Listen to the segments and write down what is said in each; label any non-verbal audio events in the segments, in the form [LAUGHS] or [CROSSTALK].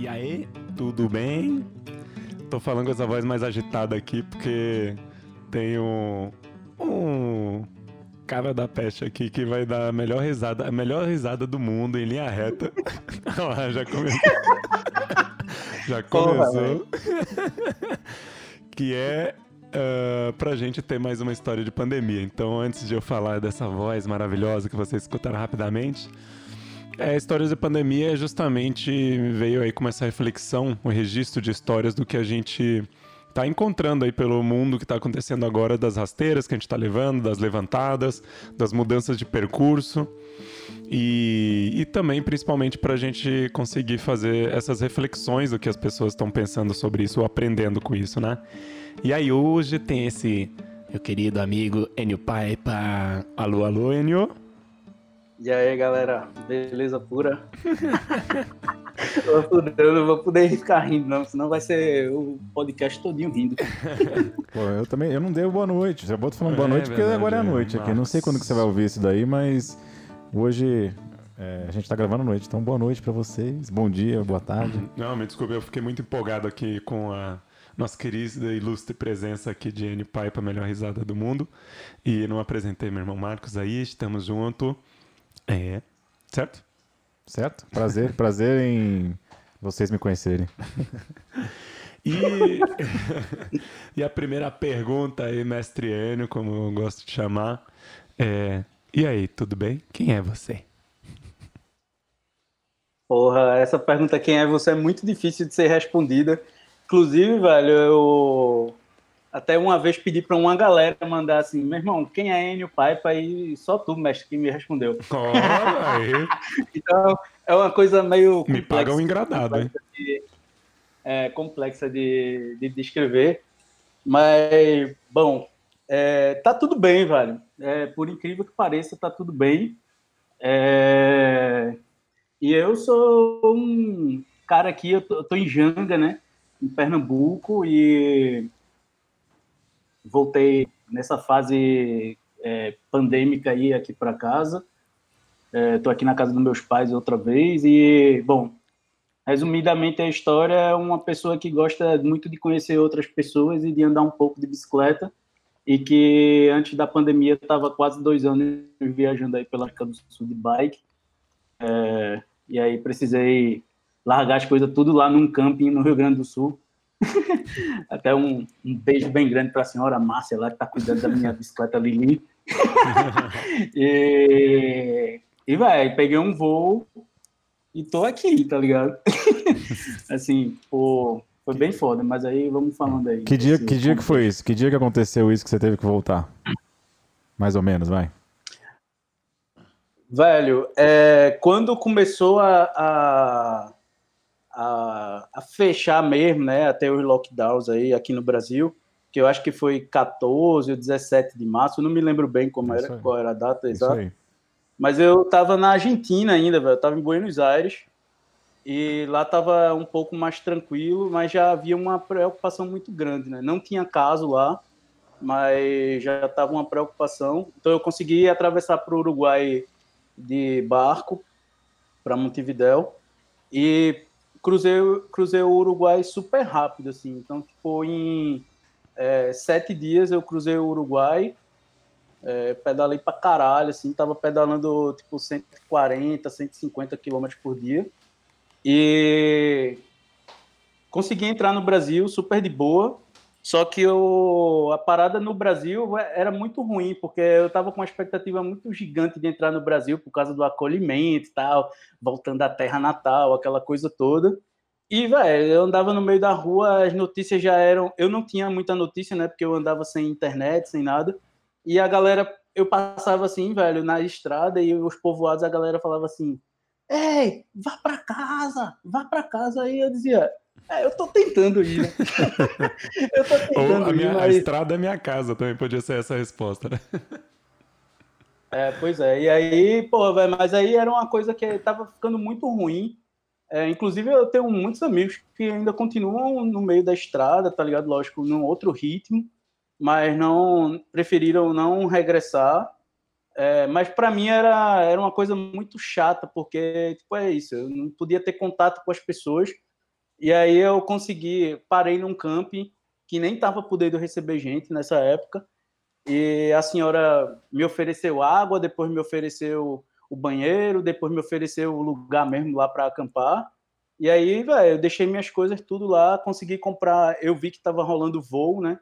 E aí, tudo bem? Tô falando com essa voz mais agitada aqui porque tem um, um cara da peste aqui que vai dar a melhor risada, a melhor risada do mundo em linha reta. [LAUGHS] já [LAUGHS] começou. já começou. [LAUGHS] que é uh, pra gente ter mais uma história de pandemia. Então, antes de eu falar dessa voz maravilhosa que vocês escutaram rapidamente, é, histórias de pandemia justamente veio aí com essa reflexão, o um registro de histórias do que a gente tá encontrando aí pelo mundo que está acontecendo agora, das rasteiras que a gente está levando, das levantadas, das mudanças de percurso. E, e também, principalmente, para a gente conseguir fazer essas reflexões do que as pessoas estão pensando sobre isso ou aprendendo com isso, né? E aí, hoje tem esse meu querido amigo Enio Paipa. Alô, alô, Enio. E aí, galera, beleza pura? [LAUGHS] eu não vou poder ficar rindo, não, senão vai ser o podcast todinho rindo. [LAUGHS] Pô, eu também, eu não dei boa noite. Já boto falando boa é, noite porque verdade, agora é a noite aqui. Não sei quando que você vai ouvir isso daí, mas hoje é, a gente tá gravando à noite. Então, boa noite para vocês. Bom dia, boa tarde. Não, me desculpe, eu fiquei muito empolgado aqui com a nossa querida e ilustre presença aqui de N Pai para melhor risada do mundo. E não apresentei meu irmão Marcos aí, estamos junto. É. Certo? Certo? Prazer, prazer em vocês me conhecerem. E, [LAUGHS] e a primeira pergunta aí, mestre Enio, como eu gosto de chamar, é: E aí, tudo bem? Quem é você? Porra, essa pergunta, quem é você, é muito difícil de ser respondida. Inclusive, velho, eu até uma vez pedi para uma galera mandar assim, meu irmão, quem é Enio Paipa? E só tu, mestre, que me respondeu. Olha [LAUGHS] então, é uma coisa meio Me paga um engradado, hein? De, é, complexa de, de descrever. Mas, bom, é, tá tudo bem, velho. É, por incrível que pareça, tá tudo bem. É, e eu sou um cara aqui, eu tô, eu tô em Janga, né? Em Pernambuco, e voltei nessa fase é, pandêmica aí aqui para casa. Estou é, aqui na casa dos meus pais outra vez e, bom, resumidamente a história é uma pessoa que gosta muito de conhecer outras pessoas e de andar um pouco de bicicleta e que antes da pandemia estava quase dois anos viajando aí pela América do Sul de bike é, e aí precisei largar as coisas tudo lá num camping no Rio Grande do Sul [LAUGHS] Até um, um, beijo bem grande para a senhora Márcia, lá que está cuidando da minha bicicleta Lili. [LAUGHS] e, e vai, peguei um voo e tô aqui, tá ligado? [LAUGHS] assim, pô, foi bem foda, mas aí vamos falando aí. Que dia, que dia que foi isso? Que dia que aconteceu isso que você teve que voltar? Mais ou menos, vai. Velho, é, quando começou a, a a, a, fechar mesmo, né, até os lockdowns aí aqui no Brasil, que eu acho que foi 14 ou 17 de março, não me lembro bem como era, qual era a data exata. Mas eu estava na Argentina ainda, velho, eu tava em Buenos Aires, e lá estava um pouco mais tranquilo, mas já havia uma preocupação muito grande, né? Não tinha caso lá, mas já estava uma preocupação. Então eu consegui atravessar para o Uruguai de barco para Montevidéu e cruzei, cruzei o Uruguai super rápido, assim. Então, tipo, em é, sete dias eu cruzei o Uruguai, é, pedalei pra caralho, assim, tava pedalando, tipo, 140, 150 quilômetros por dia. E consegui entrar no Brasil super de boa, só que a parada no Brasil era muito ruim, porque eu estava com uma expectativa muito gigante de entrar no Brasil por causa do acolhimento e tal, voltando à terra natal, aquela coisa toda. E, velho, eu andava no meio da rua, as notícias já eram. Eu não tinha muita notícia, né? Porque eu andava sem internet, sem nada. E a galera, eu passava assim, velho, na estrada e os povoados, a galera falava assim: Ei, vá para casa, vá para casa. Aí eu dizia: é, eu tô tentando ir. Né? [LAUGHS] eu tô tentando Ou a, minha, ir, mas... a estrada é minha casa, também podia ser essa a resposta, né? [LAUGHS] É, pois é. E aí, pô, velho, mas aí era uma coisa que tava ficando muito ruim. É, inclusive, eu tenho muitos amigos que ainda continuam no meio da estrada, tá ligado? Lógico, num outro ritmo, mas não preferiram não regressar. É, mas para mim era, era uma coisa muito chata, porque, tipo, é isso, eu não podia ter contato com as pessoas E aí eu consegui, parei num camping que nem estava podendo receber gente nessa época. E a senhora me ofereceu água, depois me ofereceu o banheiro, depois me ofereceu o lugar mesmo lá para acampar. E aí, velho, eu deixei minhas coisas tudo lá, consegui comprar. Eu vi que estava rolando voo, né?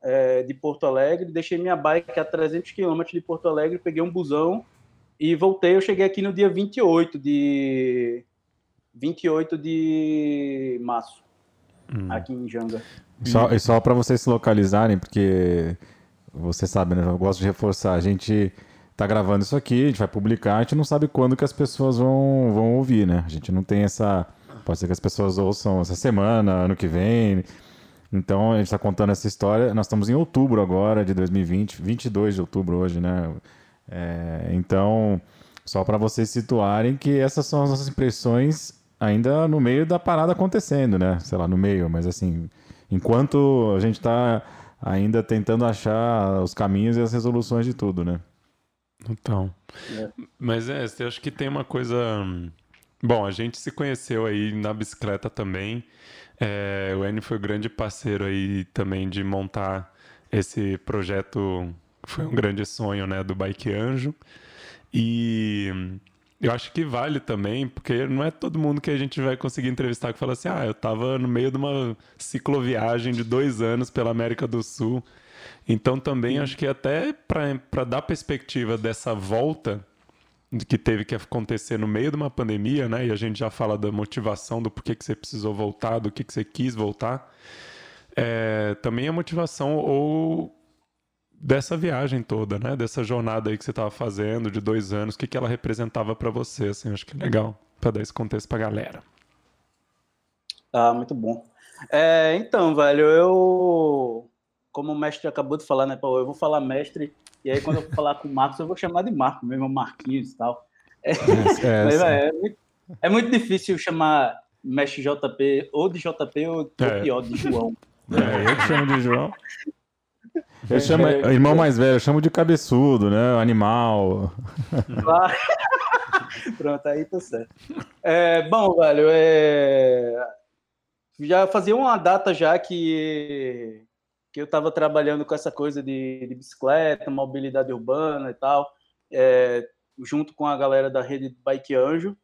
É, de Porto Alegre, deixei minha bike a 300 quilômetros de Porto Alegre, peguei um busão e voltei. Eu cheguei aqui no dia 28 de 28 de março, hum. aqui em Janga. Só, e só para vocês se localizarem, porque você sabe, né? Eu gosto de reforçar. A gente tá gravando isso aqui, a gente vai publicar, a gente não sabe quando que as pessoas vão, vão ouvir, né? A gente não tem essa. Pode ser que as pessoas ouçam essa semana, ano que vem. Então, a gente está contando essa história. Nós estamos em outubro agora de 2020, 22 de outubro hoje, né? É, então, só para vocês situarem que essas são as nossas impressões ainda no meio da parada acontecendo, né? Sei lá, no meio, mas assim, enquanto a gente está ainda tentando achar os caminhos e as resoluções de tudo, né? Então. É. Mas é, eu acho que tem uma coisa. Bom, a gente se conheceu aí na bicicleta também. É, o Enio foi o grande parceiro aí também de montar esse projeto, que foi um grande sonho, né, do Bike Anjo. E eu acho que vale também, porque não é todo mundo que a gente vai conseguir entrevistar que fala assim: ah, eu estava no meio de uma cicloviagem de dois anos pela América do Sul. Então também acho que até para dar perspectiva dessa volta que teve que acontecer no meio de uma pandemia, né? E a gente já fala da motivação, do porquê que você precisou voltar, do que, que você quis voltar. É, também a motivação ou dessa viagem toda, né? Dessa jornada aí que você estava fazendo de dois anos, o que, que ela representava para você, assim, acho que é legal para dar esse contexto para galera. Ah, muito bom. É, então, velho, eu, como o mestre acabou de falar, né, Paulo, eu vou falar mestre, e aí quando eu falar com o Marcos, eu vou chamar de Marco, mesmo Marquinhos e tal. É, [LAUGHS] é, Mas, é, muito, é, muito, difícil chamar mestre JP ou de JP ou, ou é. pior, de João. É, eu chamo de João. [LAUGHS] Eu chamo, é, irmão mais velho, eu chamo de cabeçudo, né? Animal. [LAUGHS] Pronto, aí tá certo. É, bom, velho, é... já fazia uma data já que, que eu estava trabalhando com essa coisa de, de, bicicleta, mobilidade urbana e tal, é, junto com a galera da rede Bike Anjo.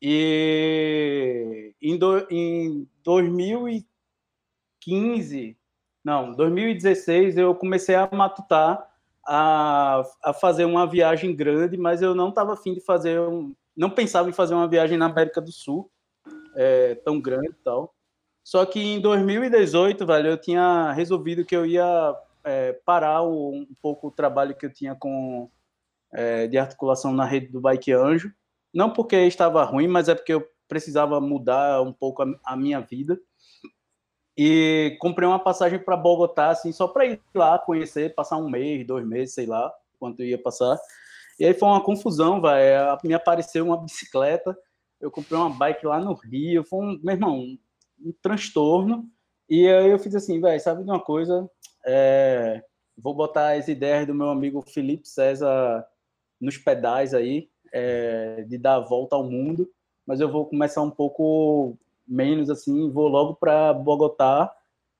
E em, do, em 2015 não, 2016 eu comecei a matutar, a, a fazer uma viagem grande, mas eu não estava afim de fazer um, não pensava em fazer uma viagem na América do Sul é, tão grande e tal. Só que em 2018, velho, eu tinha resolvido que eu ia é, parar o, um pouco o trabalho que eu tinha com é, de articulação na rede do Bike Anjo. Não porque estava ruim, mas é porque eu precisava mudar um pouco a, a minha vida e comprei uma passagem para Bogotá, assim, só para ir lá conhecer, passar um mês, dois meses, sei lá, quanto ia passar. E aí foi uma confusão, vai. Me apareceu uma bicicleta, eu comprei uma bike lá no Rio, foi um, meu irmão, um, um transtorno. E aí eu fiz assim, velho, sabe de uma coisa? É, vou botar as ideias do meu amigo Felipe César nos pedais aí, é, de dar a volta ao mundo, mas eu vou começar um pouco menos assim, vou logo para Bogotá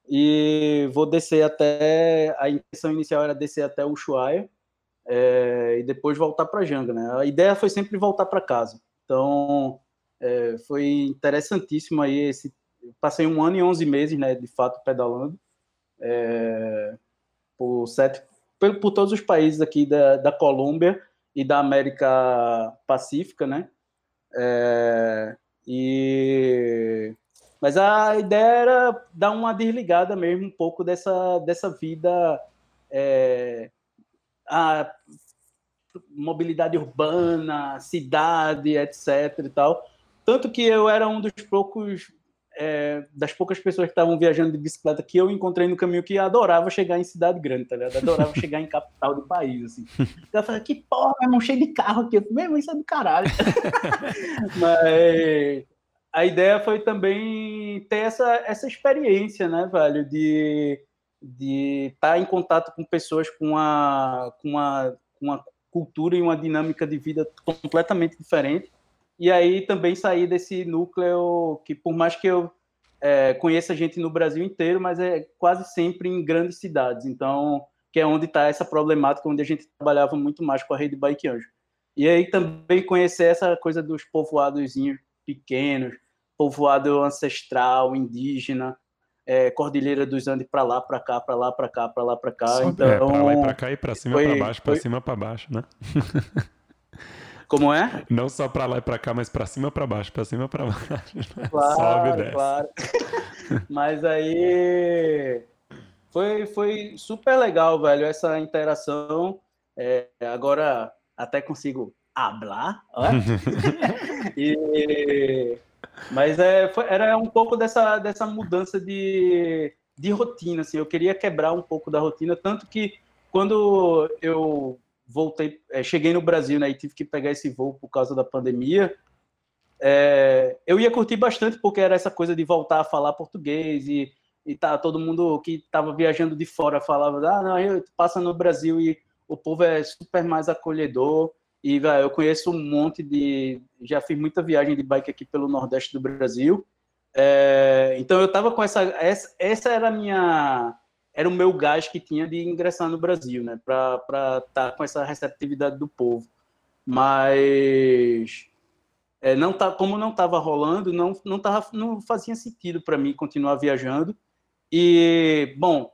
e vou descer até a intenção inicial era descer até Ushuaia é, e depois voltar para Janga, né? A ideia foi sempre voltar para casa. Então é, foi interessantíssimo aí esse passei um ano e onze meses, né, de fato pedalando é, por sete por, por, todos os países aqui da, da Colômbia e da América Pacífica, né? É, e mas a ideia era dar uma desligada mesmo um pouco dessa, dessa vida é, a mobilidade urbana, cidade, etc e tal. Tanto que eu era um dos poucos é, das poucas pessoas que estavam viajando de bicicleta que eu encontrei no caminho que adorava chegar em cidade grande, tá ligado? Adorava chegar em capital do país, assim. [LAUGHS] Eu falei, que porra, meu irmão, cheio de carro aqui. Mesmo, isso é do caralho. [LAUGHS] Mas a ideia foi também ter essa, essa experiência, né, velho, de de estar tá em contato com pessoas com uma, com uma, com uma cultura e uma dinâmica de vida completamente diferente e aí também sair desse núcleo que, por mais que eu é, conheça gente no Brasil inteiro, mas é quase sempre em grandes cidades. Então, que é onde está essa problemática, onde a gente trabalhava muito mais com a rede Bike Anjo. E aí também conhecer essa coisa dos povoados pequenos, povoado ancestral, indígena, é, Cordilheira dos Andes para lá, para cá, para lá, para cá, para lá, para cá. Só, então, é, para lá e para cá e para cima, para baixo, para cima, para baixo, né? [LAUGHS] Como é? Não só para lá e para cá, mas para cima, para baixo, para cima, para baixo. [LAUGHS] Claro, Sobe e desce. Claro. mas aí foi, foi super legal, velho, essa interação. É, agora até consigo hablar, [LAUGHS] e, mas é, foi, era um pouco dessa, dessa mudança de, de rotina, assim, eu queria quebrar um pouco da rotina, tanto que quando eu voltei, é, cheguei no Brasil, né, e tive que pegar esse voo por causa da pandemia, é, eu ia curtir bastante porque era essa coisa de voltar a falar português e e tá todo mundo que estava viajando de fora falava, ah, não, eu passa no Brasil e o povo é super mais acolhedor. E véio, eu conheço um monte de, já fiz muita viagem de bike aqui pelo Nordeste do Brasil. É, então eu tava com essa, essa, essa era a minha, era o meu gás que tinha de ingressar no Brasil, né, para estar tá com essa receptividade do povo. Mas é, não tá, como não estava rolando, não não tava, não fazia sentido para mim continuar viajando. E, bom,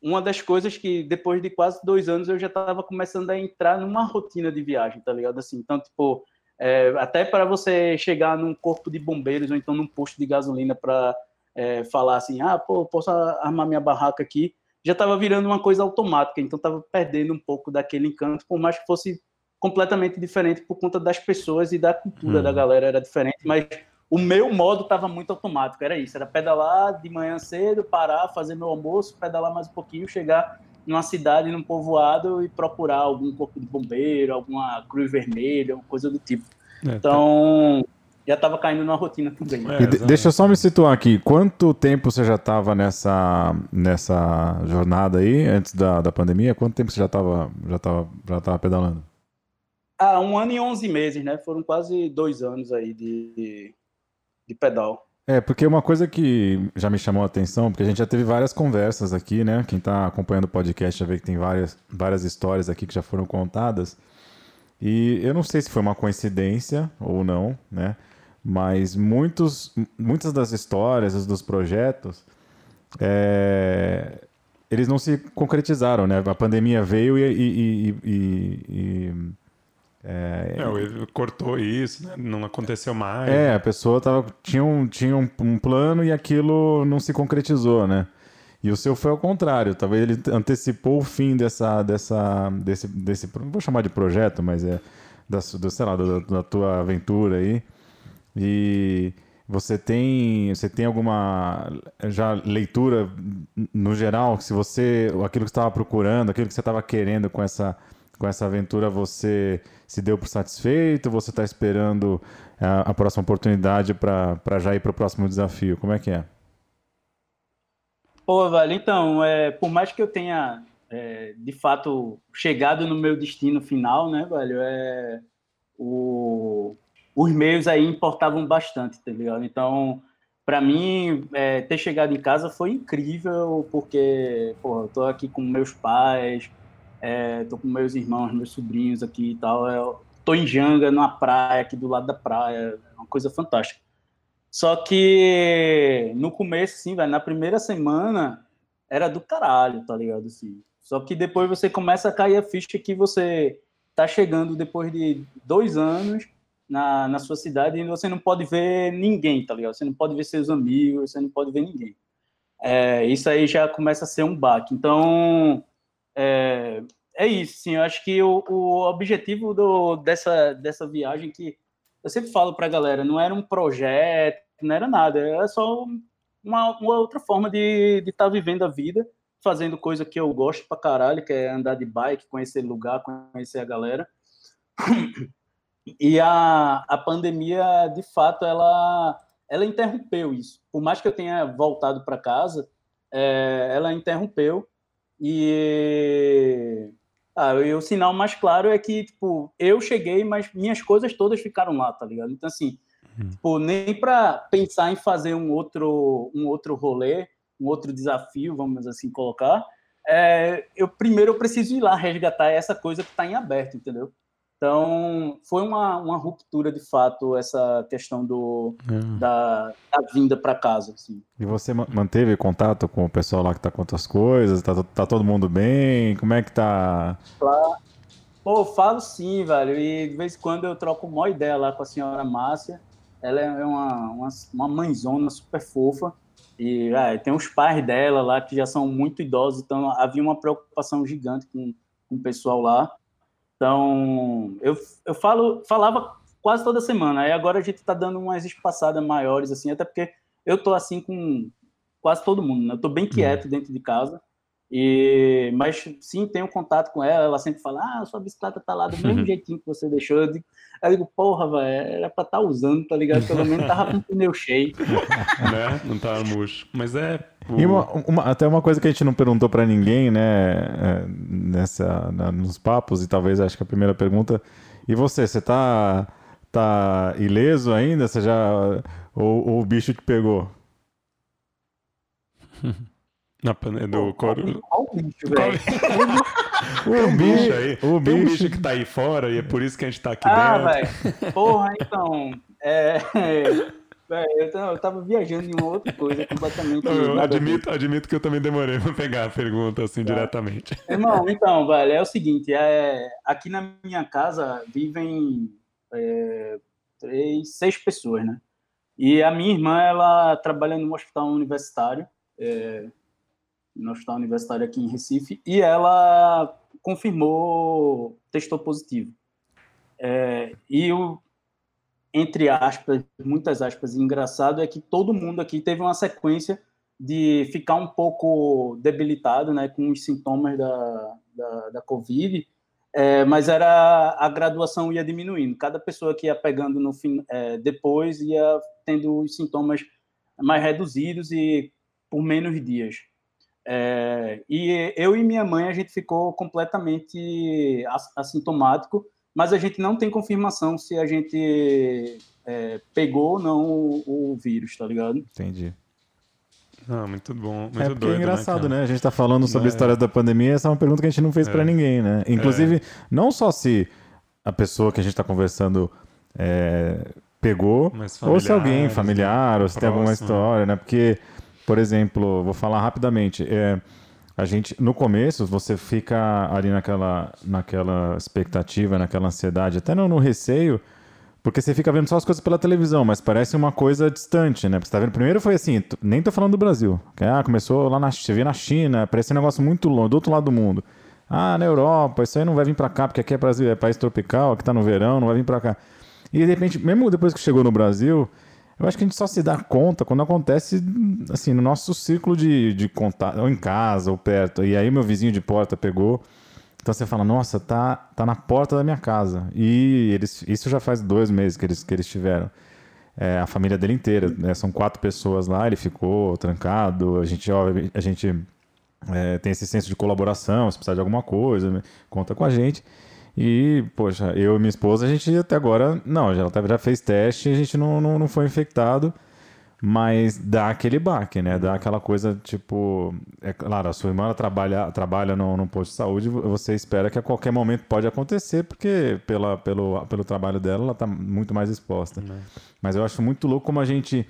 uma das coisas que depois de quase dois anos eu já estava começando a entrar numa rotina de viagem, tá ligado? Assim, então, tipo, é, até para você chegar num corpo de bombeiros ou então num posto de gasolina para é, falar assim, ah, pô, posso armar minha barraca aqui, já estava virando uma coisa automática, então estava perdendo um pouco daquele encanto, por mais que fosse completamente diferente por conta das pessoas e da cultura hum. da galera era diferente, mas o meu modo estava muito automático, era isso, era pedalar de manhã cedo, parar, fazer meu almoço, pedalar mais um pouquinho, chegar numa cidade, num povoado e procurar algum corpo de bombeiro, alguma cruz vermelha, coisa do tipo. É, então, tá. Já estava caindo numa rotina também. É, deixa eu só me situar aqui, quanto tempo você já estava nessa, nessa jornada aí, antes da, da pandemia? Quanto tempo você já estava já tava, já tava pedalando? Ah, um ano e onze meses, né? Foram quase dois anos aí de, de pedal. É, porque uma coisa que já me chamou a atenção, porque a gente já teve várias conversas aqui, né? Quem está acompanhando o podcast já vê que tem várias, várias histórias aqui que já foram contadas. E eu não sei se foi uma coincidência ou não, né? Mas muitos, muitas das histórias, dos projetos, é, eles não se concretizaram, né? A pandemia veio e, e, e, e é, é, cortou isso, né? não aconteceu mais. É, a pessoa tava, tinha, um, tinha um, um, plano e aquilo não se concretizou, né? E o seu foi ao contrário, talvez ele antecipou o fim dessa, dessa, desse, desse, não vou chamar de projeto, mas é da, do, sei lá, da, da tua aventura aí. E você tem, você tem alguma já leitura no geral, se você, aquilo que estava procurando, aquilo que você estava querendo com essa com essa aventura você se deu por satisfeito? Você está esperando a, a, próxima oportunidade para já ir para o próximo desafio? Como é que é? Pô, velho, então, é, por mais que eu tenha, é, de fato, chegado no meu destino final, né, velho, é, o, os meios aí importavam bastante, tá ligado? Então, para mim, é, ter chegado em casa foi incrível, porque, pô, eu tô aqui com meus pais, é, tô com meus irmãos, meus sobrinhos aqui e tal. Eu tô em Janga, numa praia, aqui do lado da praia. É uma coisa fantástica. Só que no começo, assim, velho, na primeira semana era do caralho, tá ligado? Assim. Só que depois você começa a cair a ficha que você tá chegando depois de dois anos na, na sua cidade e você não pode ver ninguém, tá ligado? Você não pode ver seus amigos, você não pode ver ninguém. É, isso aí já começa a ser um baque. Então, é, é isso, sim. Eu acho que o, o objetivo do, dessa, dessa viagem que eu sempre falo para a galera, não era um projeto, não era nada, era só uma, uma outra forma de estar tá vivendo a vida, fazendo coisa que eu gosto pra caralho, que é andar de bike, conhecer lugar, conhecer a galera. E a, a pandemia, de fato, ela, ela interrompeu isso. Por mais que eu tenha voltado para casa, é, ela interrompeu e ah, e o sinal mais claro é que, tipo, eu cheguei, mas minhas coisas todas ficaram lá, tá ligado? Então, assim, Hum. Tipo, nem para pensar em fazer um outro, um outro rolê, um outro desafio, vamos assim colocar. É, eu primeiro eu preciso ir lá resgatar essa coisa que está em aberto, entendeu? Então, foi uma, uma ruptura de fato essa questão do, é. da, da, vinda para casa. Assim. E você manteve contato com o pessoal lá que está com outras coisas? Tá, tá todo mundo bem? Como é que tá? Claro. Pô, falo sim, velho. E de vez em quando eu troco uma ideia lá com a senhora Márcia. Ela é uma, uma, uma mãezona super fofa. E é, tem os pais dela lá que já são muito idosos, então havia uma preocupação gigante com, com o pessoal lá. Então, eu, eu falo, falava quase toda semana. Aí agora a gente está dando umas espaçadas maiores, assim, até porque eu tô assim com quase todo mundo, né? Eu tô bem quieto uhum. dentro de casa. E, mas sim, tenho contato com ela, ela sempre fala, ah, sua bicicleta tá lá do mesmo [LAUGHS] jeitinho que você deixou. Eu digo, eu digo porra, velho, era pra estar tá usando, tá ligado? Pelo menos tava com o pneu cheio. [LAUGHS] né? Não tava murcho. Mas é. O... E uma, uma, até uma coisa que a gente não perguntou para ninguém, né, é, nessa, na, nos papos, e talvez acho que a primeira pergunta. E você, você tá, tá ileso ainda? Você já. Ou, ou o bicho te pegou? [LAUGHS] Na panela do coro. Qual bicho, velho? [LAUGHS] o bicho aí. O bicho. Tem um bicho que tá aí fora e é por isso que a gente tá aqui ah, dentro. velho. Porra, então. É. [LAUGHS] eu tava viajando em uma outra coisa completamente. Eu admito, admito que eu também demorei pra pegar a pergunta assim tá. diretamente. Irmão, então, velho, é o seguinte: é, aqui na minha casa vivem é, três, seis pessoas, né? E a minha irmã, ela trabalha num hospital universitário. É, no Hospital Universitário aqui em Recife, e ela confirmou, testou positivo. É, e o, entre aspas, muitas aspas, engraçado é que todo mundo aqui teve uma sequência de ficar um pouco debilitado, né, com os sintomas da, da, da Covid, é, mas era a graduação ia diminuindo. Cada pessoa que ia pegando no fim, é, depois ia tendo os sintomas mais reduzidos e por menos dias. É, e eu e minha mãe, a gente ficou completamente assintomático, mas a gente não tem confirmação se a gente é, pegou ou não o, o, vírus, tá ligado? Entendi. Ah, muito bom. Muito é porque doido, é engraçado, né, né? A gente tá falando sobre é. a história da pandemia, essa é uma pergunta que a gente não fez é. para ninguém, né? Inclusive, é. não só se a pessoa que a gente tá conversando é, pegou, ou se alguém familiar, ou se próximo. tem alguma história, né? Porque por exemplo, vou falar rapidamente. É, a gente, no começo, você fica ali naquela, naquela expectativa, naquela ansiedade, até no, no receio, porque você fica vendo só as coisas pela televisão, mas parece uma coisa distante, né? Você tá vendo? Primeiro foi assim, nem tô falando do Brasil. Ah, começou lá na, você na China, parece um negócio muito longe, do outro lado do mundo. Ah, na Europa, isso aí não vai vir para cá, porque aqui é Brasil, é país tropical, aqui tá no verão, não vai vir para cá. E de repente, mesmo depois que chegou no Brasil, eu acho que a gente só se dá conta quando acontece, assim, no nosso círculo de, de contato, ou em casa, ou perto. E aí meu vizinho de porta pegou. Então você fala, nossa, tá, tá na porta da minha casa. E eles, isso já faz dois meses que eles, que eles tiveram. É, a família dele inteira, né? são quatro pessoas lá, ele ficou trancado. A gente, ó, a gente é, tem esse senso de colaboração, se precisar de alguma coisa, né? conta com a gente. E, poxa, eu e minha esposa, a gente até agora, não, já, já fez teste e a gente não, não, não foi infectado, mas dá aquele baque, né? Dá aquela coisa, tipo, é claro, a sua irmã trabalha, trabalha no, no posto de saúde, você espera que a qualquer momento pode acontecer, porque pela, pelo, pelo trabalho dela, ela está muito mais exposta. Uhum. Mas eu acho muito louco como a gente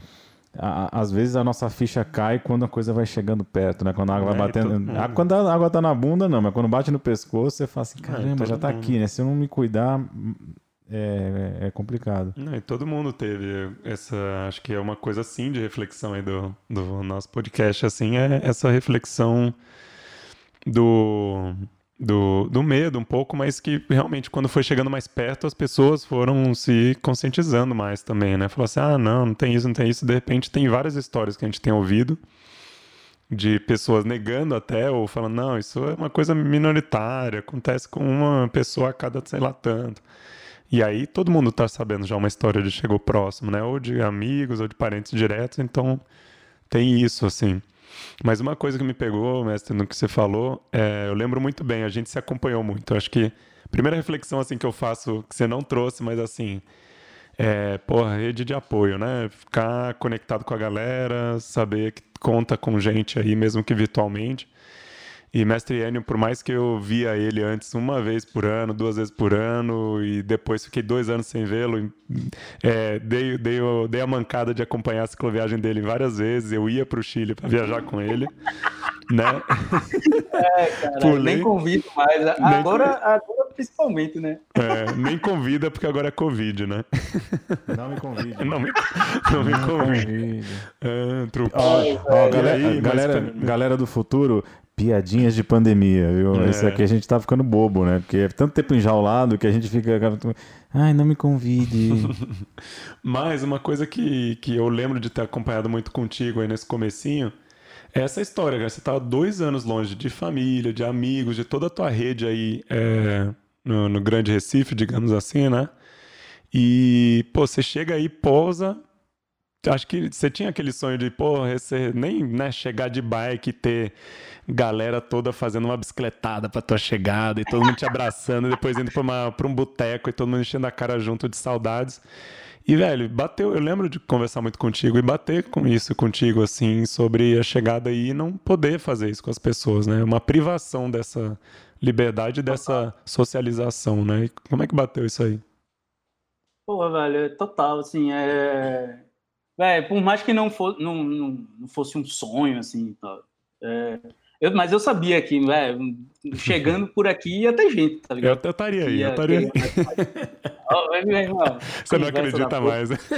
a, às vezes a nossa ficha cai quando a coisa vai chegando perto, né? Quando a água vai é, batendo. Ah, quando a água tá na bunda, não, mas quando bate no pescoço, você fala assim, é, caramba, é, já tá mundo. aqui, né? Se eu não me cuidar, é, é complicado. Não, e todo mundo teve essa, acho que é uma coisa assim de reflexão aí do, do nosso podcast, assim, é essa reflexão do do, do medo um pouco, mas que realmente quando foi chegando mais perto as pessoas foram se conscientizando mais também, né? Falou assim, ah, não, não tem isso, não tem isso. De repente tem várias histórias que a gente tem ouvido de pessoas negando até ou falando, não, isso é uma coisa minoritária, acontece com uma pessoa a cada sei lá tanto. E aí todo mundo está sabendo já uma história de chegou próximo, né? Ou de amigos ou de parentes diretos, então tem isso, assim. Mas uma coisa que me pegou, mestre, no que você falou, é, eu lembro muito bem, a gente se acompanhou muito. Eu acho que a primeira reflexão assim que eu faço, que você não trouxe, mas assim, é, porra, rede de apoio, né? Ficar conectado com a galera, saber que conta com gente aí, mesmo que virtualmente. E Mestre Enio, por mais que eu via ele antes uma vez por ano, duas vezes por ano, e depois fiquei dois anos sem vê-lo, é, dei, dei, dei a mancada de acompanhar a cicloviagem dele várias vezes. Eu ia para o Chile para viajar com ele. [LAUGHS] né? É, cara, nem convido mais. Agora, nem... agora principalmente, né? É, nem convida porque agora é Covid, né? Não me convide. [LAUGHS] Não me, não me convide. É, oh, galera, galera, galera do futuro, piadinhas de pandemia, viu? É. Isso aqui a gente tá ficando bobo, né? Porque é tanto tempo enjaulado que a gente fica. Ai, não me convide. [LAUGHS] Mas uma coisa que, que eu lembro de ter acompanhado muito contigo aí nesse comecinho é essa história, cara. Você tá dois anos longe de família, de amigos, de toda a tua rede aí é, no, no Grande Recife, digamos assim, né? E, pô, você chega aí, pousa, acho que você tinha aquele sonho de, você nem né, chegar de bike e ter galera toda fazendo uma bicicletada pra tua chegada e todo mundo te abraçando e depois indo pra, uma, pra um boteco e todo mundo enchendo a cara junto de saudades. E, velho, bateu. Eu lembro de conversar muito contigo e bater com isso contigo, assim, sobre a chegada aí e não poder fazer isso com as pessoas, né? Uma privação dessa liberdade, dessa socialização, né? E como é que bateu isso aí? Pô, velho, total, assim, é é, por mais que não, for, não, não, não fosse um sonho, assim, é, eu, mas eu sabia que, é, chegando por aqui ia ter gente, tá ligado? Eu estaria aí, eu estaria aí. [LAUGHS] Você não acredita mais. Né? [LAUGHS]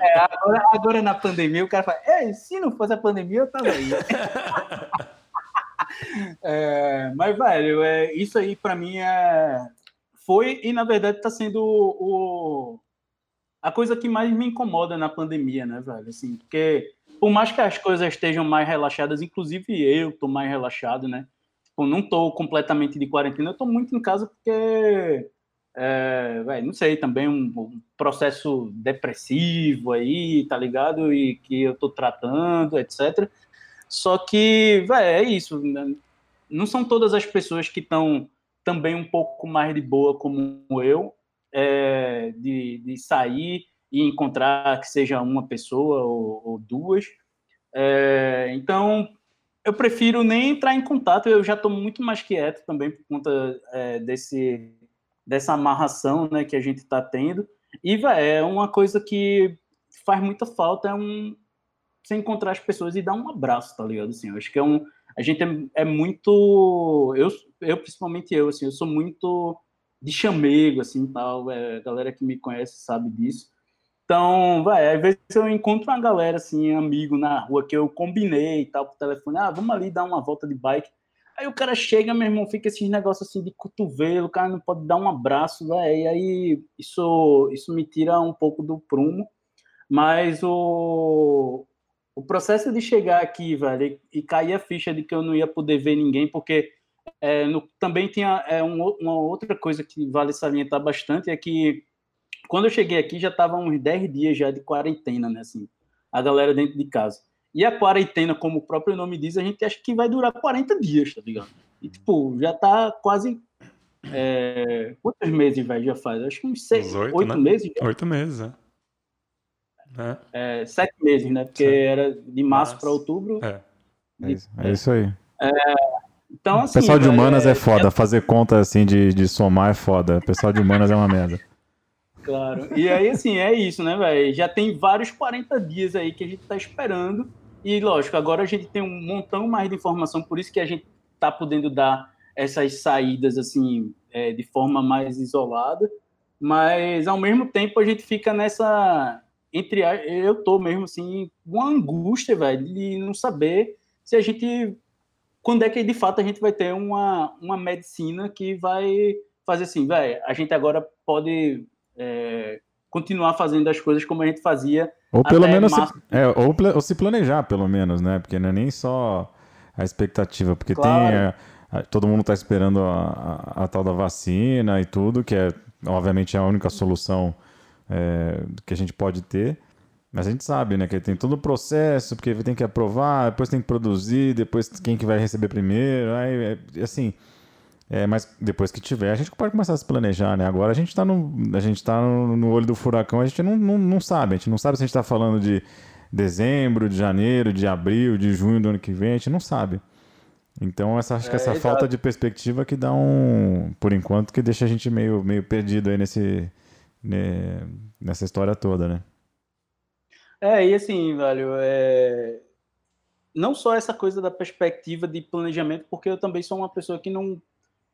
É, agora, agora na pandemia o cara fala, é, se não fosse a pandemia eu tava aí. [LAUGHS] é, mas, velho, é, isso aí para mim é, foi e na verdade está sendo o, a coisa que mais me incomoda na pandemia, né, velho? Assim, porque por mais que as coisas estejam mais relaxadas, inclusive eu tô mais relaxado, né? Tipo, não tô completamente de quarentena, eu tô muito em casa porque, é, véio, não sei, também um, um, processo depressivo aí, tá ligado? E que eu tô tratando, etc. Só que, velho, é isso. Né? Não são todas as pessoas que estão também um pouco mais de boa como eu, é, de, de sair e encontrar que seja uma pessoa ou, ou duas. É, então, eu prefiro nem entrar em contato, eu já estou muito mais quieto também por conta é, desse, dessa amarração né, que a gente está tendo. E véio, é uma coisa que faz muita falta, é um você encontrar as pessoas e dar um abraço, tá ligado? Assim, eu acho que é um. A gente é, é muito. Eu, eu, principalmente eu, assim, eu sou muito de chamego, assim, tal. É, a galera que me conhece sabe disso. Então, vai, às vezes eu encontro uma galera, assim, amigo na rua que eu combinei e tal, por telefone, ah, vamos ali dar uma volta de bike. Aí o cara chega, meu irmão, fica esses negócios assim de cotovelo, o cara não pode dar um abraço, velho. E aí isso, isso me tira um pouco do prumo. Mas o, o processo de chegar aqui, velho, e cair a ficha de que eu não ia poder ver ninguém, porque é, no, também tinha é, um, uma outra coisa que vale salientar bastante, é que quando eu cheguei aqui já estava uns 10 dias já de quarentena, né, assim, a galera dentro de casa. E a quarentena, como o próprio nome diz, a gente acha que vai durar 40 dias, tá ligado? E, tipo, já tá quase... É, quantos meses, velho, já faz? Acho que uns seis, oito né? meses. Já. Oito meses, é. É. é. sete meses, né? Porque era de março para outubro. É. É isso, é isso aí. É, então, assim, pessoal de humanas é, é foda, fazer conta assim de, de somar é foda. Pessoal de humanas é uma merda. Claro. E aí, assim, é isso, né, velho? Já tem vários 40 dias aí que a gente tá esperando. E, lógico, agora a gente tem um montão mais de informação, por isso que a gente tá podendo dar essas saídas, assim, é, de forma mais isolada. Mas, ao mesmo tempo, a gente fica nessa. Entre eu tô mesmo, assim, uma angústia, velho, de não saber se a gente quando é que de fato a gente vai ter uma, uma medicina que vai fazer assim, velho, a gente agora pode é, continuar fazendo as coisas como a gente fazia. Ou pelo menos se, é, ou, ou, se planejar, pelo menos, né? Porque não é nem só a expectativa, porque claro. tem. É, a, todo mundo está esperando a, a, a, tal da vacina e tudo, que é obviamente a única solução é, que a gente pode ter. Mas a gente sabe, né, que tem todo o processo, porque tem que aprovar, depois tem que produzir, depois quem que vai receber primeiro, aí, é, assim, É, mas depois que tiver, a gente pode começar a se planejar, né? Agora a gente está no, a gente tá no, no, olho do furacão, a gente não, não, não sabe. A gente não sabe se a gente está falando de dezembro, de janeiro, de abril, de junho do ano que vem, a gente não sabe. Então, essa, acho que essa é, falta de perspectiva que dá um, por enquanto, que deixa a gente meio, meio perdido aí nesse, né, nessa história toda, né? É, e assim, velho, é... não só essa coisa da perspectiva de planejamento, porque eu também sou uma pessoa que não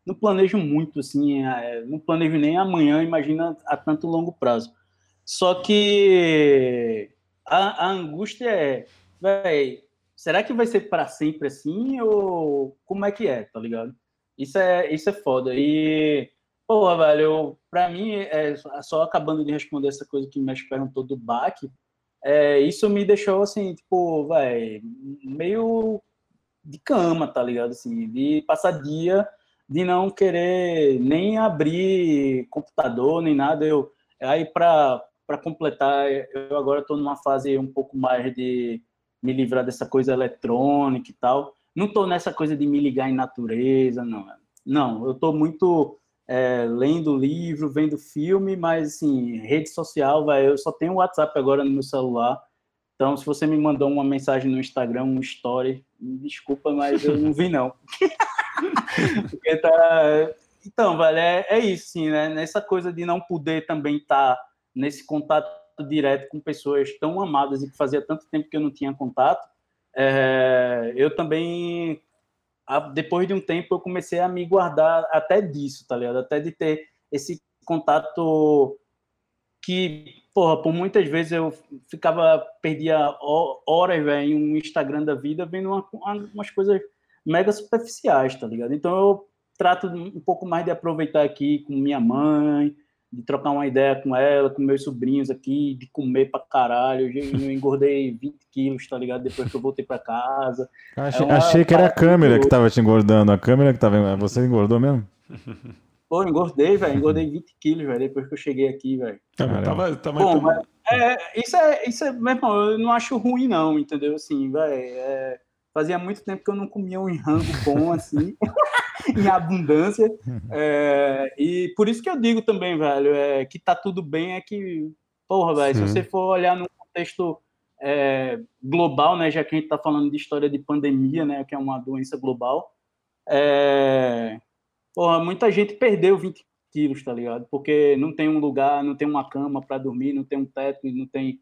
não planejo muito, assim, é, não planejo nem amanhã, imagina a tanto longo prazo. Só que a, a angústia é, véi, será que vai ser para sempre assim ou como é que é, tá ligado? Isso é, isso é foda. E, pô, velho, para mim, é, só acabando de responder essa coisa que me perguntou do baque, é, isso me deixou assim, tipo, vai, meio de cama, tá ligado? Assim, de passar dia de não querer nem abrir computador nem nada. Eu aí para completar, eu agora estou numa fase um pouco mais de me livrar dessa coisa eletrônica e tal. Não estou nessa coisa de me ligar em natureza, não. Não, eu estou muito é, lendo livro, vendo filme, mas assim, rede social, vai, eu só tenho o WhatsApp agora no meu celular. Então, se você me mandou uma mensagem no Instagram, um story, desculpa, mas eu não vi não. [LAUGHS] Porque tá... Então, velho, é, é isso, sim, né? Nessa coisa de não poder também estar tá nesse contato direto com pessoas tão amadas e que fazia tanto tempo que eu não tinha contato, é... eu também, depois de um tempo, eu comecei a me guardar até disso, tá ligado? Até de ter esse contato que, porra, por muitas vezes eu ficava, perdia horas, velho, em um Instagram da vida vendo uma, umas coisas mega superficiais, tá ligado? Então eu trato um pouco mais de aproveitar aqui com minha mãe, de trocar uma ideia com ela, com meus sobrinhos aqui, de comer pra caralho. Eu engordei 20 quilos, tá ligado? Depois que eu voltei pra casa. Achei, é achei que era a câmera que tava te engordando. A câmera que tava. Você engordou mesmo? Pô, engordei, velho. Engordei 20 quilos, velho, depois que eu cheguei aqui, velho. Tava, tava, Bom, mas, é, isso é, isso é, meu irmão, eu não acho ruim, não, entendeu? Assim, velho, é, Fazia muito tempo que eu não comia um rango bom assim, [LAUGHS] [LAUGHS] em abundância. É, e por isso que eu digo também, velho, é, que tá tudo bem é que, porra, velho, se você for olhar no contexto é, global, né, já que a gente tá falando de história de pandemia, né, que é uma doença global, é, porra, muita gente perdeu 20 quilos, tá ligado? Porque não tem um lugar, não tem uma cama para dormir, não tem um teto, não tem,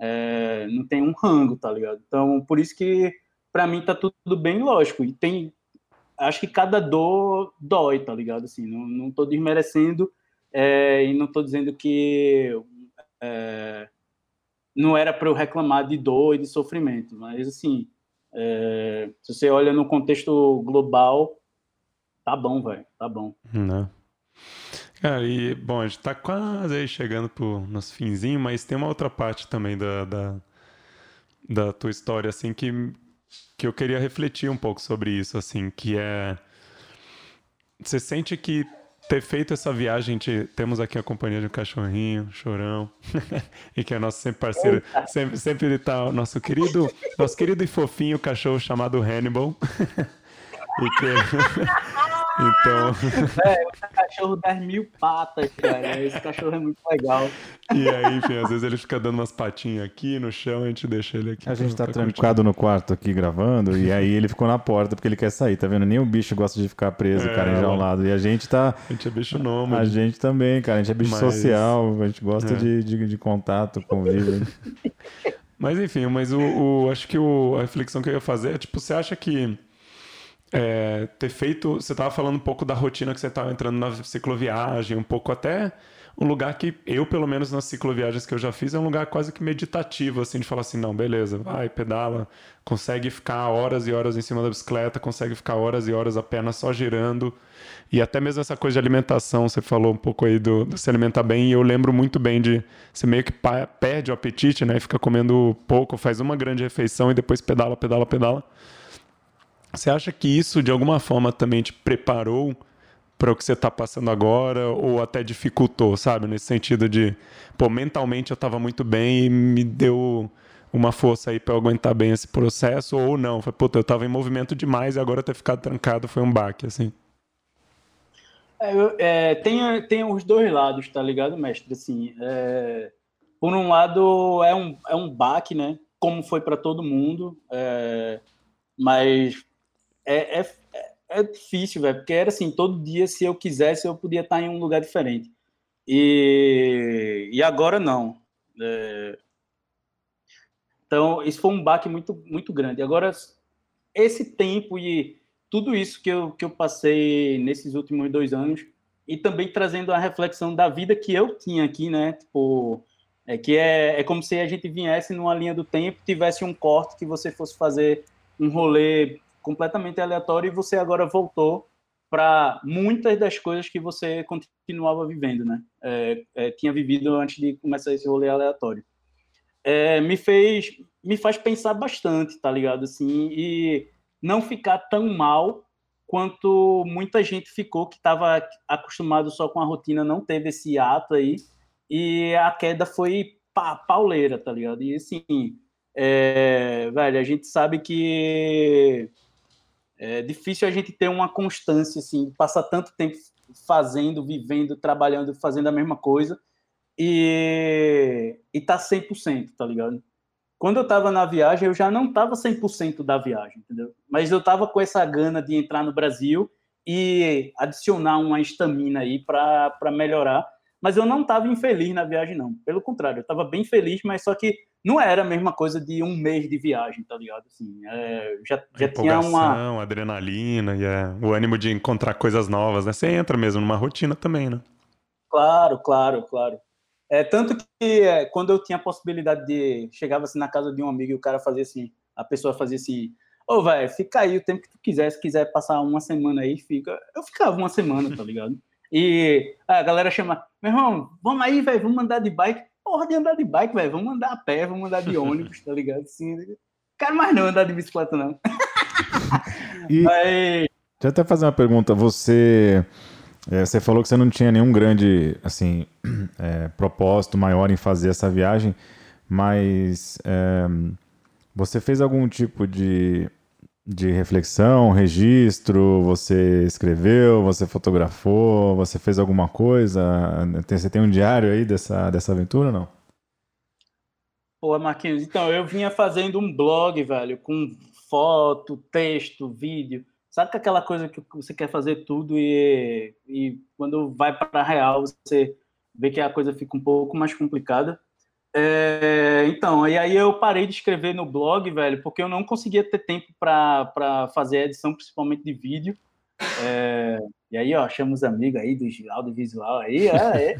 é, não tem um rango, tá ligado? Então, por isso que para mim tá tudo bem lógico. E tem. Acho que cada dor dói, tá ligado? Assim, não, não tô desmerecendo é, e não tô dizendo que é, não era para eu reclamar de dor e de sofrimento, mas assim, é, se você olha no contexto global, tá bom, velho, tá bom. Não. Cara, e bom, a gente tá quase aí chegando pro nosso finzinho, mas tem uma outra parte também da, da, da tua história, assim, que, que eu queria refletir um pouco sobre isso, assim, que é. Você sente que ter feito essa viagem, te, temos aqui a companhia de um cachorrinho, chorão, [LAUGHS] e que é nosso sempre parceiro, sempre, sempre tá o nosso querido, nosso querido e fofinho cachorro chamado Hannibal. [LAUGHS] e que então. É, um cachorro das mil patas, cara. Esse cachorro é muito legal. E aí, enfim, às vezes ele fica dando umas patinhas aqui no chão, a gente deixa ele aqui. A gente tá trancado no quarto aqui gravando, e aí ele ficou na porta porque ele quer sair, tá vendo? Nem o bicho gosta de ficar preso, é, cara, enjaulado. E a gente tá. A gente é bicho nômade. A gente também, cara. A gente é bicho Mas... social, a gente gosta é. de, de, de contato, convívio. Mas enfim, mas o, o acho que o, a reflexão que eu ia fazer é, tipo, você acha que é, ter feito. Você estava falando um pouco da rotina que você estava entrando na cicloviagem, um pouco até um lugar que eu, pelo menos nas cicloviagens que eu já fiz, é um lugar quase que meditativo, assim, de falar assim, não, beleza, vai, pedala, consegue ficar horas e horas em cima da bicicleta, consegue ficar horas e horas a perna só girando. E até mesmo essa coisa de alimentação, você falou um pouco aí do, do se alimentar bem, e eu lembro muito bem de você meio que perde o apetite, né, e fica comendo pouco, faz uma grande refeição e depois pedala, pedala, pedala. Você acha que isso de alguma forma também te preparou para o que você está passando agora ou até dificultou, sabe? Nesse sentido de, pô, mentalmente eu estava muito bem e me deu uma força aí para aguentar bem esse processo ou não? Foi, puta, eu estava em movimento demais e agora ter ficado trancado foi um baque, assim. É, é, tem, tem os dois lados, tá ligado, mestre? Assim, é, por um lado, é um, é um baque, né? Como foi para todo mundo, é, mas é, é, é difícil, velho, porque era assim: todo dia, se eu quisesse, eu podia estar em um lugar diferente. E, e agora não. É, então, isso foi um baque muito, muito grande. Agora, esse tempo e tudo isso que eu, que eu passei nesses últimos dois anos, e também trazendo a reflexão da vida que eu tinha aqui, né? Tipo, é que é, é como se a gente viesse numa linha do tempo, tivesse um corte que você fosse fazer um rolê completamente aleatório e você agora voltou para muitas das coisas que você continuava vivendo, né? É, é, tinha vivido antes de começar esse rolê aleatório é, me fez me faz pensar bastante, tá ligado? Assim, e não ficar tão mal quanto muita gente ficou que estava acostumado só com a rotina, não teve esse ato aí, e a queda foi pa pauleira, tá ligado? E assim, é, velho, a gente sabe que é difícil a gente ter uma constância, assim, passar tanto tempo fazendo, vivendo, trabalhando, fazendo a mesma coisa, e, e tá 100%, tá ligado? Quando eu tava na viagem, eu já não tava 100% da viagem, entendeu? Mas eu tava com essa gana de entrar no Brasil e adicionar uma estamina aí para melhorar. Mas eu não tava infeliz na viagem, não. Pelo contrário, eu tava bem feliz, mas só que não era a mesma coisa de um mês de viagem, tá ligado? Assim, é, já já tinha uma. adrenalina e é, o ânimo de encontrar coisas novas, né? Você entra mesmo numa rotina também, né? Claro, claro, claro. É, tanto que é, quando eu tinha a possibilidade de. Chegava assim na casa de um amigo e o cara fazia assim, a pessoa fazia assim. Ô, oh, velho, fica aí o tempo que tu quiser. Se quiser passar uma semana aí, fica. Eu ficava uma semana, tá [LAUGHS] ligado? E a galera chama, meu irmão, vamos aí, velho, vamos andar de bike. Porra de andar de bike, velho, vamos andar a pé, vamos andar de [LAUGHS] ônibus, tá ligado? Assim, quero mais não andar de bicicleta, não. [LAUGHS] e... Deixa eu até fazer uma pergunta. Você. É, você falou que você não tinha nenhum grande assim [CLEARS THROAT] é, propósito maior em fazer essa viagem, mas é, você fez algum tipo de, de reflexão, registro? Você escreveu? Você fotografou? Você fez alguma coisa? Você tem um diário aí dessa, dessa aventura não? Pô, Marquinhos, então eu vinha fazendo um blog, velho, com foto, texto, vídeo Sabe que aquela coisa que você quer fazer tudo e, e quando vai para real você vê que a coisa fica um pouco mais complicada. É, então, e aí eu parei de escrever no blog, velho, porque eu não conseguia ter tempo para fazer edição, principalmente de vídeo. É, e aí, ó, chama os amigos aí do audiovisual aí, é,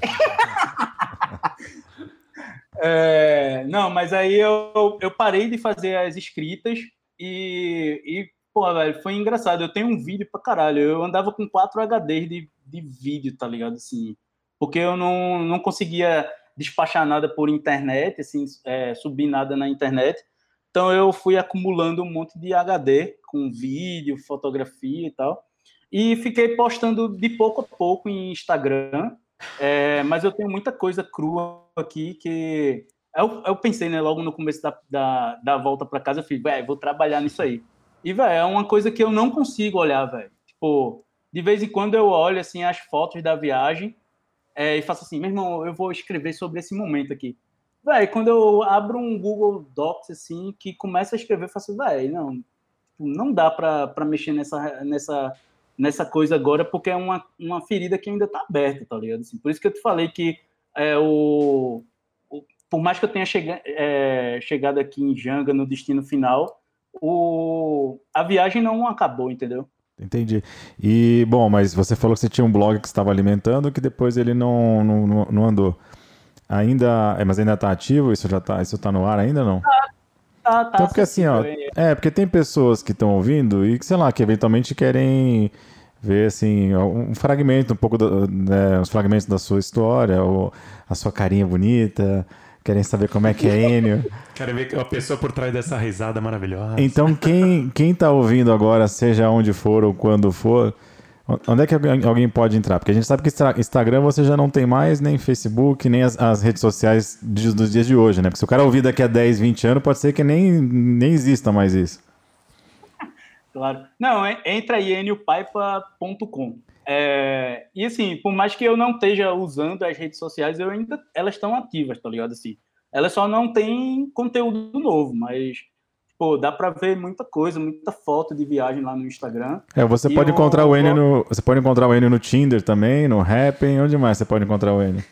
[LAUGHS] é. não, mas aí eu, eu parei de fazer as escritas e, e Pô, velho, foi engraçado. Eu tenho um vídeo pra caralho. Eu andava com 4 HDs de, de vídeo, tá ligado? Assim, porque eu não, não conseguia despachar nada por internet, assim, é, subir nada na internet. Então eu fui acumulando um monte de HD com vídeo, fotografia e tal. E fiquei postando de pouco a pouco em Instagram. É, mas eu tenho muita coisa crua aqui que. Eu, eu pensei, né, logo no começo da, da, da volta para casa, eu falei, velho, vou trabalhar nisso aí. E, velho, é uma coisa que eu não consigo olhar, velho. Tipo, de vez em quando eu olho, assim, as fotos da viagem é, e faço assim, meu irmão, eu vou escrever sobre esse momento aqui. Velho, quando eu abro um Google Docs, assim, que começa a escrever, eu faço, velho, não, tipo, não dá para mexer nessa, nessa, nessa coisa agora, porque é uma, uma ferida que ainda tá aberta, tá ligado? Assim, por isso que eu te falei que é, o, o por mais que eu tenha chega, é, chegado aqui em Janga no destino final, o, a viagem não acabou, entendeu? Entendi. E, bom, mas você falou que você tinha um blog que estava alimentando que depois ele não, não, não andou. Ainda. É, mas ainda está ativo? Isso já está isso tá no ar ainda não? Tá, tá, tá. Então, porque assim, ó. É, porque tem pessoas que estão ouvindo e que, sei lá, que eventualmente querem ver assim um fragmento um pouco do, né, os fragmentos da sua história ou a sua carinha bonita querem saber como é que é Enio. [LAUGHS] Querem ver a pessoa por trás dessa risada maravilhosa. Então, quem, quem tá ouvindo agora, seja onde for ou quando for, onde é que alguém pode entrar? Porque a gente sabe que Instagram você já não tem mais, nem Facebook, nem as, as redes sociais dos dias de hoje, né? Porque se o cara ouvir daqui a 10, 20 anos, pode ser que nem, nem exista mais isso. [LAUGHS] Claro. Não, entra aí, eniopaipa.com. É, e assim, por mais que eu não esteja usando as redes sociais, eu ainda elas estão ativas, tá ligado? Assim, elas só não têm conteúdo novo, mas pô, dá para ver muita coisa, muita foto de viagem lá no Instagram. É, você pode encontrar o Enio no, você pode encontrar o Enio no Tinder também, no Happn, onde mais você pode encontrar o Enio?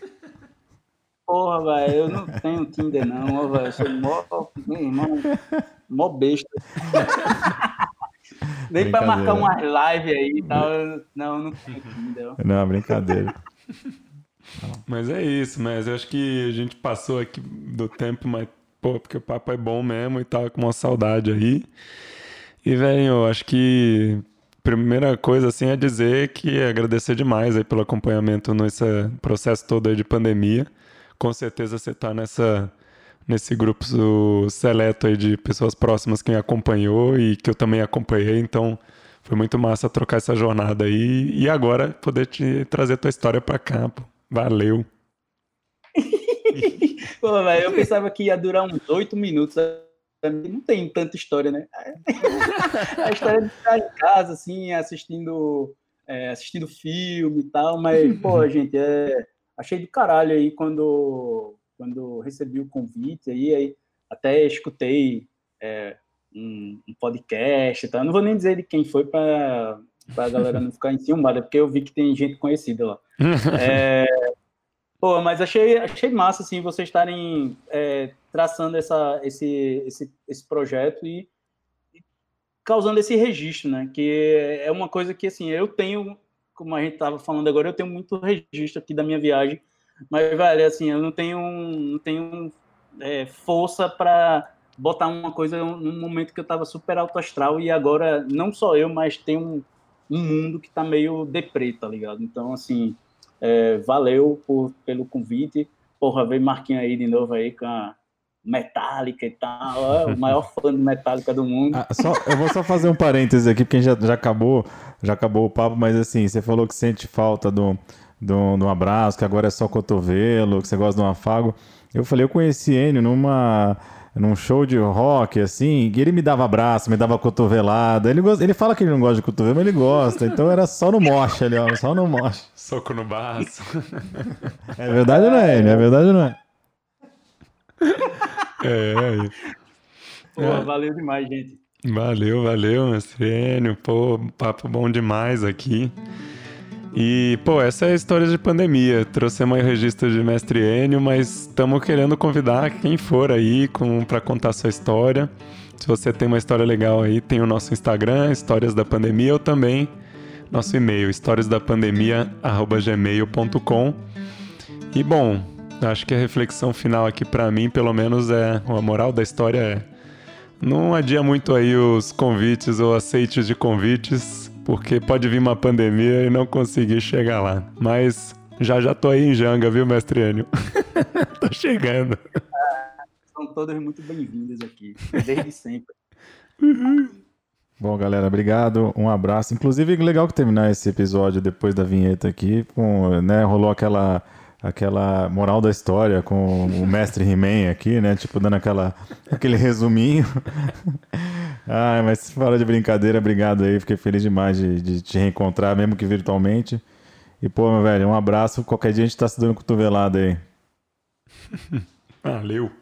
Porra, velho, eu não tenho Tinder não, velho, eu sou mó, meu irmão, mó besta. [LAUGHS] Nem para marcar umas live aí e tal, não, não tenho Tinder. [LAUGHS] Não, brincadeira. [LAUGHS] Mas é isso, mas eu acho que a gente passou aqui do tempo, mas pô, porque o papo é bom mesmo e tava com uma saudade aí. E, velho, eu acho que primeira coisa assim é dizer que agradecer demais aí pelo acompanhamento nesse processo todo aí de pandemia. Com certeza você tá nessa nesse grupo seleto aí de pessoas próximas que me acompanhou e que eu também acompanhei, então foi muito massa trocar essa jornada aí e agora poder te trazer tua história para cá. Pô. Valeu. [LAUGHS] Pô, véio, eu pensava que ia durar uns oito minutos. Não tem tanta história, né? [LAUGHS] A história de ficar em casa, assim, assistindo, é, assistindo filme e tal, mas, pô, [LAUGHS] gente, é, achei do caralho aí quando, quando recebi o convite aí, aí até escutei é, um, um, podcast e tal. não vou nem dizer de quem foi para a galera não ficar enciumada, porque eu vi que tem gente conhecida lá. [LAUGHS] É, Pô, mas achei, achei massa, assim, vocês estarem é, traçando essa, esse, esse, esse projeto e, e, causando esse registro, né? Que é uma coisa que, assim, eu tenho, como a gente estava falando agora, eu tenho muito registro aqui da minha viagem, mas, velho, assim, eu não tenho, não tenho é, força para botar uma coisa num momento que eu estava super alto astral e agora, não só eu, mas tem um, um mundo que está meio deprê, tá ligado? Então, assim é, valeu por, pelo convite. Porra, veio Marquinhos aí de novo aí com a Metallica e tal. É o maior fã de Metallica do mundo. Ah, só, eu vou só fazer um parêntese aqui, porque já, já acabou, já acabou o papo, mas assim, você falou que sente falta do, do, do abraço, que agora é só cotovelo, que você gosta de um afago. Eu falei, eu conheci Enio numa num show de rock, assim, e ele me dava abraço, me dava cotovelada. Ele, gosta, ele fala que ele não gosta de cotovelo, mas ele gosta. Então era só no moche ali, ó, só no moche. Soco no baço. É verdade ou não é, É verdade ou não é? É, é. Pô, é. valeu demais, gente. Valeu, valeu, Mestrênio. Pô, papo bom demais aqui. E, pô, essa é a história de pandemia. Trouxemos aí o registro de Mestre Enio, mas estamos querendo convidar quem for aí para contar sua história. Se você tem uma história legal aí, tem o nosso Instagram, Histórias da Pandemia, ou também nosso e-mail, historiasdapandemia.gmail.com. E, bom, acho que a reflexão final aqui para mim, pelo menos, é a moral da história é não adia muito aí os convites ou aceites de convites porque pode vir uma pandemia e não conseguir chegar lá. Mas já já tô aí em Janga, viu, mestre Enio? [LAUGHS] tô chegando. são todas muito bem-vindas aqui, desde sempre. Bom, galera, obrigado. Um abraço. Inclusive, legal que terminar esse episódio depois da vinheta aqui, com, né, rolou aquela aquela moral da história com o mestre He-Man aqui, né? Tipo, dando aquela, aquele resuminho. [LAUGHS] Ah, mas fala de brincadeira, obrigado aí. Fiquei feliz demais de, de te reencontrar, mesmo que virtualmente. E, pô, meu velho, um abraço. Qualquer dia a gente tá se dando cotovelada aí. [LAUGHS] Valeu.